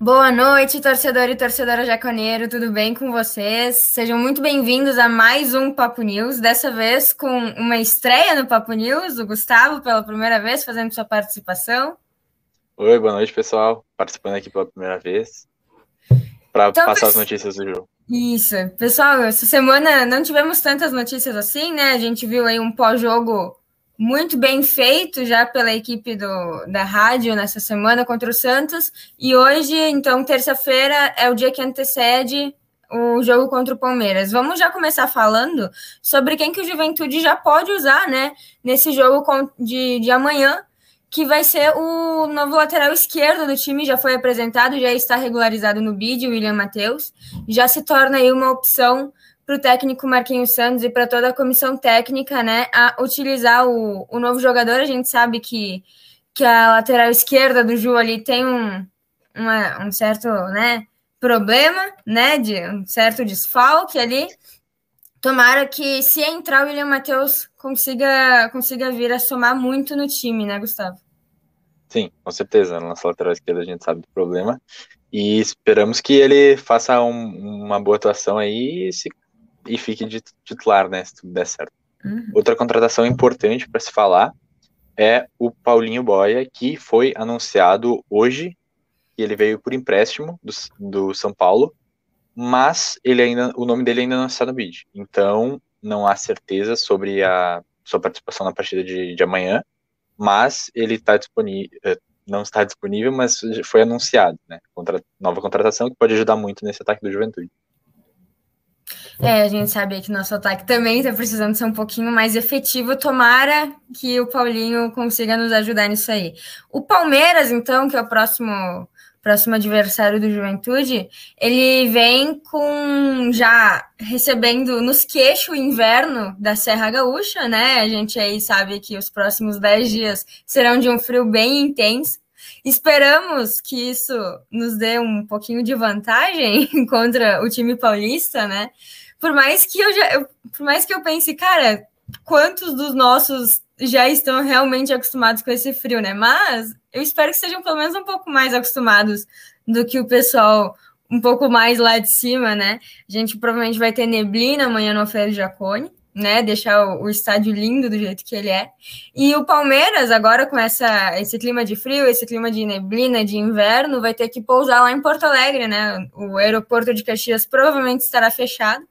Boa noite, torcedor e torcedora jaconeiro, tudo bem com vocês? Sejam muito bem-vindos a mais um Papo News, dessa vez com uma estreia no Papo News, o Gustavo pela primeira vez fazendo sua participação. Oi, boa noite, pessoal, participando aqui pela primeira vez para então, passar as notícias do jogo. Isso, pessoal, essa semana não tivemos tantas notícias assim, né? A gente viu aí um pós-jogo muito bem feito já pela equipe do, da rádio nessa semana contra o Santos. E hoje, então, terça-feira, é o dia que antecede o jogo contra o Palmeiras. Vamos já começar falando sobre quem que o Juventude já pode usar, né, nesse jogo de, de amanhã, que vai ser o novo lateral esquerdo do time, já foi apresentado, já está regularizado no bid, William Matheus, já se torna aí uma opção para o técnico Marquinhos Santos e para toda a comissão técnica, né, a utilizar o, o novo jogador. A gente sabe que, que a lateral esquerda do Ju ali tem um, uma, um certo, né, problema, né, de um certo desfalque ali. Tomara que, se entrar o William Matheus, consiga, consiga vir a somar muito no time, né, Gustavo? Sim, com certeza. Na nossa lateral esquerda a gente sabe do problema. E esperamos que ele faça um, uma boa atuação aí e se e fique de titular, né? Se tudo der certo. Uhum. Outra contratação importante para se falar é o Paulinho Boia, que foi anunciado hoje, e ele veio por empréstimo do, do São Paulo, mas ele ainda, o nome dele ainda não está no bid. Então, não há certeza sobre a sua participação na partida de, de amanhã, mas ele está disponível, eh, não está disponível, mas foi anunciado, né? Contra, nova contratação que pode ajudar muito nesse ataque do Juventude. É, a gente sabe que nosso ataque também está precisando ser um pouquinho mais efetivo. Tomara que o Paulinho consiga nos ajudar nisso aí. O Palmeiras, então, que é o próximo próximo adversário do Juventude, ele vem com já recebendo nos queixos o inverno da Serra Gaúcha, né? A gente aí sabe que os próximos 10 dias serão de um frio bem intenso. Esperamos que isso nos dê um pouquinho de vantagem contra o time paulista, né? Por mais que eu já, eu, por mais que eu pense, cara, quantos dos nossos já estão realmente acostumados com esse frio, né? Mas eu espero que sejam pelo menos um pouco mais acostumados do que o pessoal um pouco mais lá de cima, né? A gente provavelmente vai ter neblina amanhã no Alfredo Jacone, né? Deixar o, o, estádio lindo do jeito que ele é. E o Palmeiras, agora com essa, esse clima de frio, esse clima de neblina, de inverno, vai ter que pousar lá em Porto Alegre, né? O aeroporto de Caxias provavelmente estará fechado.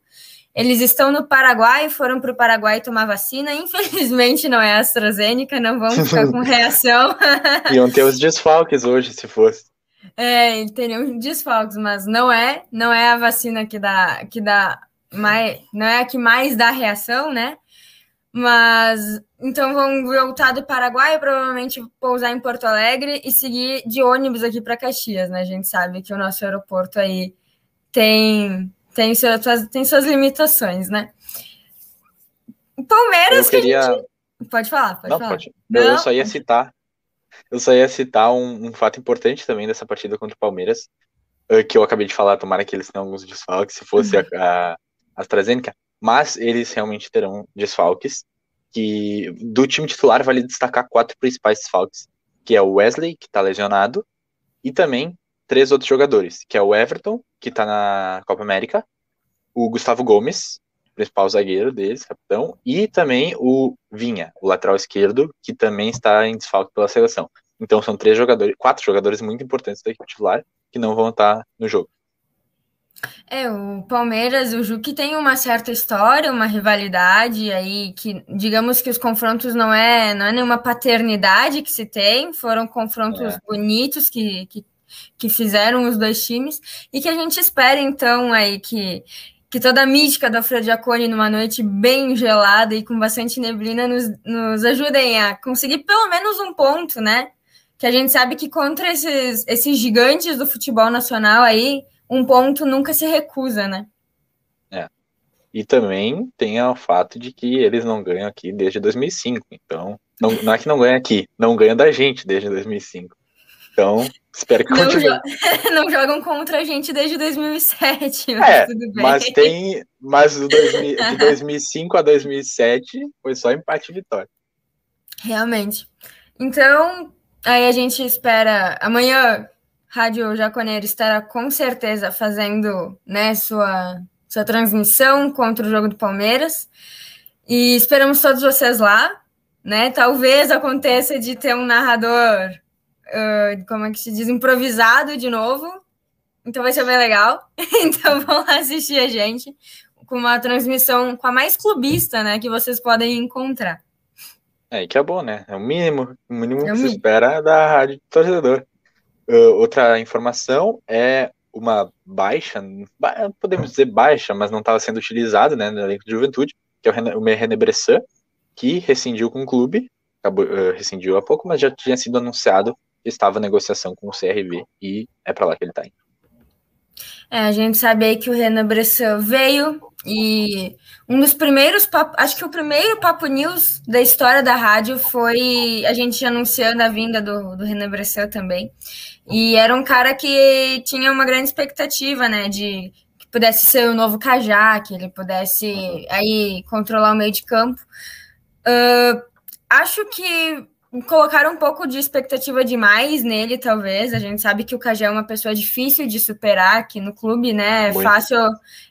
Eles estão no Paraguai, foram para o Paraguai tomar vacina. Infelizmente não é AstraZeneca, não vão ficar com reação. Iam ter os desfalques hoje, se fosse. É, teriam desfalques, mas não é, não é a vacina que dá, que dá mais, não é a que mais dá reação, né? Mas então vão voltar do Paraguai, provavelmente pousar em Porto Alegre e seguir de ônibus aqui para Caxias, né? A gente sabe que o nosso aeroporto aí tem tem suas, tem suas limitações, né? Palmeiras eu queria... Gente... Pode falar, pode Não, falar. Pode. Não. Eu só ia citar, eu só ia citar um, um, fato importante também dessa partida contra o Palmeiras, eh, que eu acabei de falar, tomara que eles tenham alguns desfalques, se fosse a, a AstraZeneca, mas eles realmente terão desfalques, que do time titular vale destacar quatro principais desfalques, que é o Wesley, que está lesionado, e também três outros jogadores, que é o Everton, que tá na Copa América, o Gustavo Gomes, principal zagueiro deles, capitão, e também o Vinha, o lateral esquerdo, que também está em desfalque pela seleção. Então são três jogadores, quatro jogadores muito importantes da equipe titular que não vão estar no jogo. É, o Palmeiras, o Juque tem uma certa história, uma rivalidade aí que, digamos que os confrontos não é, não é nenhuma paternidade que se tem, foram confrontos é. bonitos que, que que fizeram os dois times e que a gente espera então aí que que toda a mística do Alfredo Jaconi numa noite bem gelada e com bastante neblina nos, nos ajudem a conseguir pelo menos um ponto, né? Que a gente sabe que contra esses, esses gigantes do futebol nacional aí, um ponto nunca se recusa, né? É. E também tem o fato de que eles não ganham aqui desde 2005. Então, não, não é que não ganham aqui, não ganham da gente desde 2005. Então, Espero que não continue. Jo não jogam contra a gente desde 2007, mas é, tudo bem. Mas tem. Mas do 2000, de 2005 a 2007 foi só empate e vitória. Realmente. Então, aí a gente espera. Amanhã Rádio Jaconeiro estará com certeza fazendo né, sua, sua transmissão contra o jogo do Palmeiras. E esperamos todos vocês lá. Né? Talvez aconteça de ter um narrador, uh, como é que se diz, improvisado de novo. Então vai ser bem legal. então vão lá assistir a gente com uma transmissão com a mais clubista, né, que vocês podem encontrar. É, que é bom, né? É o mínimo, o mínimo é que se espera da rádio torcedor. Uh, outra informação é uma baixa, podemos dizer baixa, mas não estava sendo utilizada né, no elenco de juventude, que é o René Bressan, que rescindiu com o clube, acabou, uh, rescindiu há pouco, mas já tinha sido anunciado que estava negociação com o CRV e é para lá que ele está indo. É, a gente sabe aí que o Renan Bressan veio e um dos primeiros, acho que o primeiro Papo News da história da rádio foi a gente anunciando a vinda do, do Renan Bressan também. E era um cara que tinha uma grande expectativa, né, de que pudesse ser o novo Cajá, que ele pudesse aí controlar o meio de campo. Uh, acho que colocaram um pouco de expectativa demais nele, talvez. A gente sabe que o Cajé é uma pessoa difícil de superar aqui no clube, né? É fácil,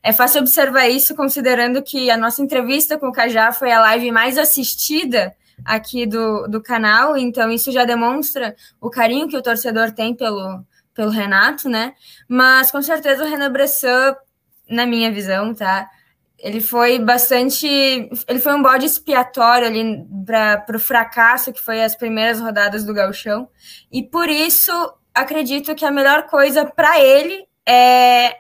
é fácil observar isso, considerando que a nossa entrevista com o Cajá foi a live mais assistida aqui do, do canal, então isso já demonstra o carinho que o torcedor tem pelo, pelo Renato, né? Mas com certeza o Renan Bressan, na minha visão, tá? Ele foi bastante. Ele foi um bode expiatório ali para o fracasso que foi as primeiras rodadas do Galchão. E por isso acredito que a melhor coisa para ele é,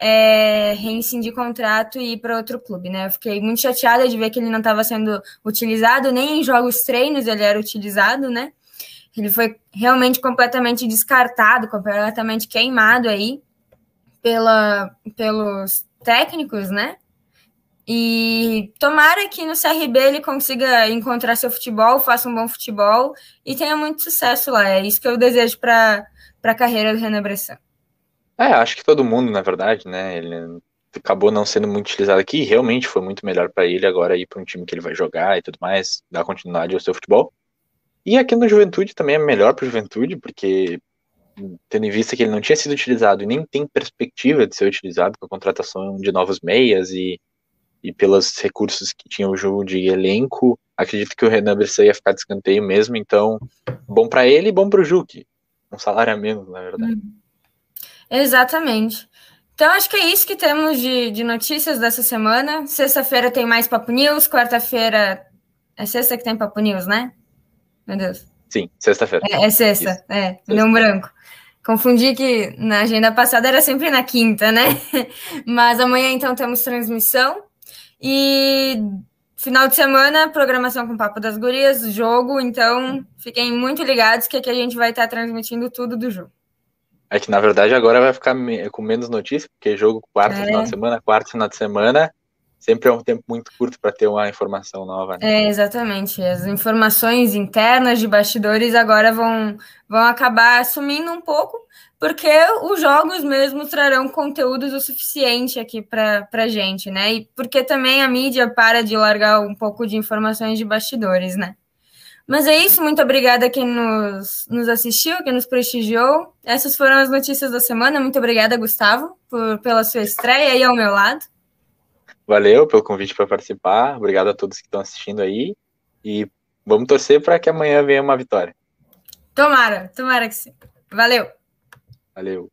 é reincidir contrato e ir para outro clube, né? Eu fiquei muito chateada de ver que ele não estava sendo utilizado, nem em jogos treinos ele era utilizado, né? Ele foi realmente completamente descartado, completamente queimado aí pela, pelos técnicos, né? E tomara que no CRB ele consiga encontrar seu futebol, faça um bom futebol e tenha muito sucesso lá. É isso que eu desejo para a carreira do Renan Bressan. É, acho que todo mundo, na verdade, né? Ele acabou não sendo muito utilizado aqui, realmente foi muito melhor para ele agora ir para um time que ele vai jogar e tudo mais, dar continuidade ao seu futebol. E aqui no Juventude também é melhor para o Juventude, porque tendo em vista que ele não tinha sido utilizado e nem tem perspectiva de ser utilizado com a contratação de novos meias e e pelos recursos que tinha o jogo de elenco, acredito que o Renan Bressan ia ficar de escanteio mesmo, então bom para ele e bom para o Juque. Um salário a menos, na verdade. Uhum. Exatamente. Então, acho que é isso que temos de, de notícias dessa semana. Sexta-feira tem mais Papo News, quarta-feira. É sexta que tem Papo News, né? Meu Deus. Sim, sexta-feira. É, é, sexta, isso. é, um branco. Confundi que na agenda passada era sempre na quinta, né? Mas amanhã então temos transmissão e final de semana, programação com Papo das Gurias, jogo, então fiquem muito ligados que aqui a gente vai estar transmitindo tudo do jogo. É que na verdade agora vai ficar com menos notícias, porque jogo quarto é. final de semana, quarto final de semana, sempre é um tempo muito curto para ter uma informação nova. Né? É, exatamente. As informações internas de bastidores agora vão, vão acabar sumindo um pouco, porque os jogos mesmo trarão conteúdos o suficiente aqui para a gente, né? E porque também a mídia para de largar um pouco de informações de bastidores, né? Mas é isso, muito obrigada a quem nos, nos assistiu, quem nos prestigiou. Essas foram as notícias da semana. Muito obrigada, Gustavo, por, pela sua estreia aí ao meu lado. Valeu pelo convite para participar. Obrigado a todos que estão assistindo aí. E vamos torcer para que amanhã venha uma vitória. Tomara, tomara que sim. Valeu. Valeu.